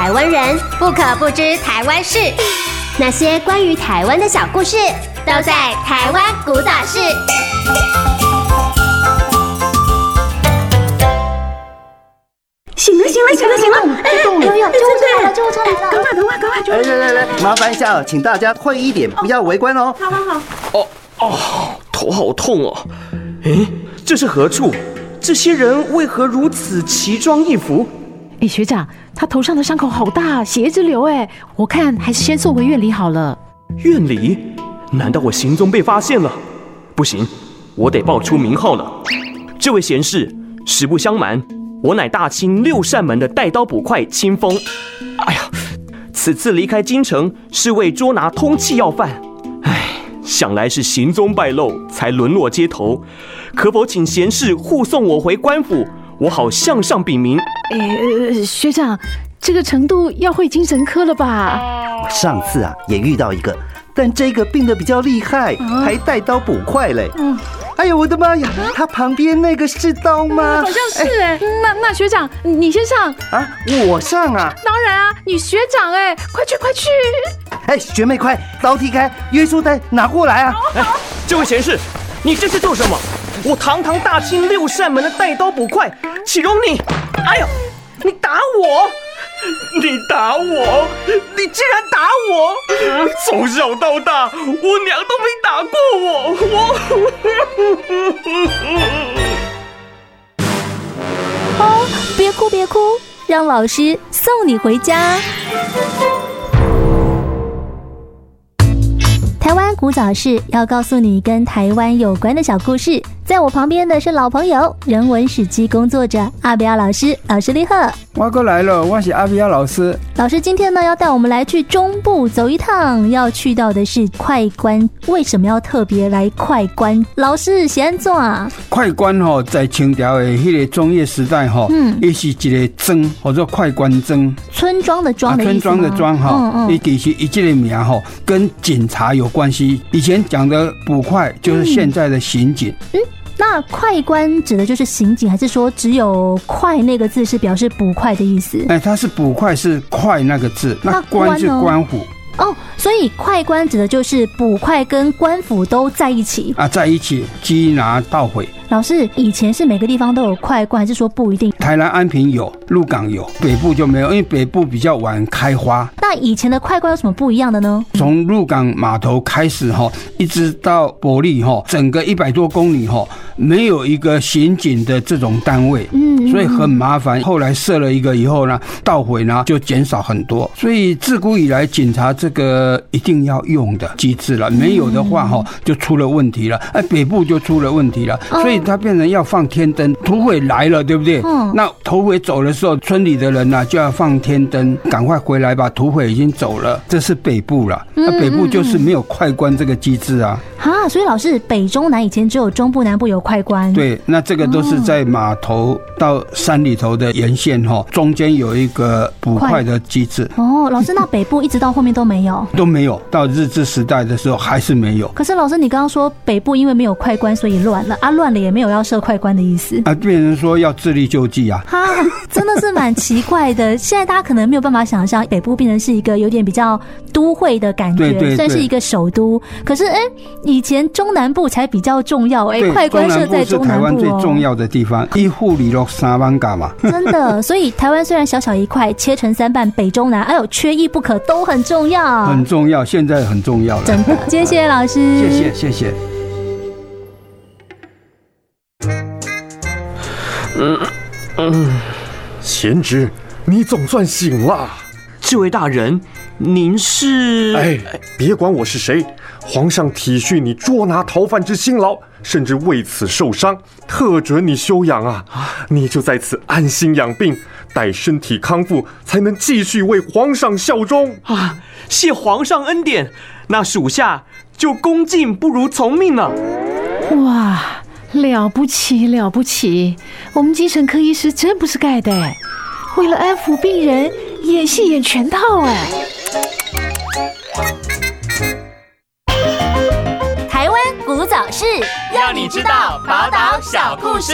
台湾人不可不知台湾事，那些关于台湾的小故事，都在《台湾古早事》。醒了，醒了，醒了，醒了！哎，有有，救护车来了，救护车来了！赶快，赶快，赶快！救护车！来来来，麻烦一下，请大家快一点，不要围观哦。好好好。哦哦，头好痛哦！哎，这是何处？这些人为何如此奇装异服？哎，学长，他头上的伤口好大，血一直流。哎，我看还是先送回院里好了。院里？难道我行踪被发现了？不行，我得报出名号了。这位贤士，实不相瞒，我乃大清六扇门的带刀捕快清风。哎呀，此次离开京城是为捉拿通缉要犯。哎，想来是行踪败露，才沦落街头。可否请贤士护送我回官府？我好向上禀明。哎，学长，这个程度要会精神科了吧？我上次啊也遇到一个，但这个病得比较厉害，啊、还带刀捕快嘞。嗯，哎呦我的妈呀，他旁边那个是刀吗？好像是哎。那那学长，你先上啊，我上啊。当然啊，你学长哎，快去快去。哎，学妹快，刀踢开，约束带拿过来啊。哎，这位贤士，你这是做什么？我堂堂大清六扇门的带刀捕快，岂容你？哎呦，你打我！你打我！你竟然打我！从小到大，我娘都没打过我。我……哦，别哭别哭，让老师送你回家。台湾古早事要告诉你跟台湾有关的小故事。在我旁边的是老朋友，人文史迹工作者阿标老师。老师你好，我哥来了，我是阿标老师。老师今天呢要带我们来去中部走一趟，要去到的是快关。为什么要特别来快关？老师先做啊。快关吼，在清朝的迄个中叶时代吼，嗯，也是一个庄，或者快关庄。村庄的庄。村庄的庄哈，嗯嗯，其实一这个名吼，跟警察有关系。以前讲的捕快就是现在的刑警。嗯。嗯那快官指的就是刑警，还是说只有“快”那个字是表示捕快的意思？哎，它是捕快，是“快”那个字，那官是官府。哦，所以快关指的就是捕快跟官府都在一起啊，在一起缉拿盗匪。老师，以前是每个地方都有快关，还是说不一定？台南安平有，鹿港有，北部就没有，因为北部比较晚开花。那以前的快关有什么不一样的呢？从鹿港码头开始哈，一直到伯利哈，整个一百多公里哈，没有一个刑警的这种单位，嗯，所以很麻烦。后来设了一个以后呢，盗匪呢就减少很多。所以自古以来，警察这个一定要用的机制了，没有的话哈，就出了问题了。哎，北部就出了问题了，所以。他变成要放天灯，土匪来了，对不对？嗯。那土匪走的时候，村里的人呢、啊、就要放天灯，赶快回来吧，土匪已经走了。这是北部了，那北部就是没有快关这个机制啊。啊，所以老师，北中南以前只有中部南部有快关。对，那这个都是在码头到山里头的沿线哈，中间有一个捕快的机制。哦，老师，那北部一直到后面都没有？都没有，到日治时代的时候还是没有。可是老师，你刚刚说北部因为没有快关，所以乱了啊，乱了也没有要设快关的意思啊，变成说要自力救济啊。哈，真的是蛮奇怪的。现在大家可能没有办法想象，北部变成是一个有点比较都会的感觉，算是一个首都。可是哎。以前中南部才比较重要，哎，快关设在中南部，哦，台湾最重要的地方，一户里落三万家嘛。真的，所以台湾虽然小小一块，切成三半，北中南，哎呦，缺一不可，都很重要，很重要，现在很重要了。真的，谢谢老师，谢谢谢谢。嗯嗯，贤侄，你总算醒了。这位大人，您是？哎，别管我是谁。皇上体恤你捉拿逃犯之辛劳，甚至为此受伤，特准你休养啊！你就在此安心养病，待身体康复，才能继续为皇上效忠啊！谢皇上恩典，那属下就恭敬不如从命了。哇，了不起了不起！我们精神科医师真不是盖的，为了安抚病人，演戏演全套哎。是，让你知道宝岛小故事。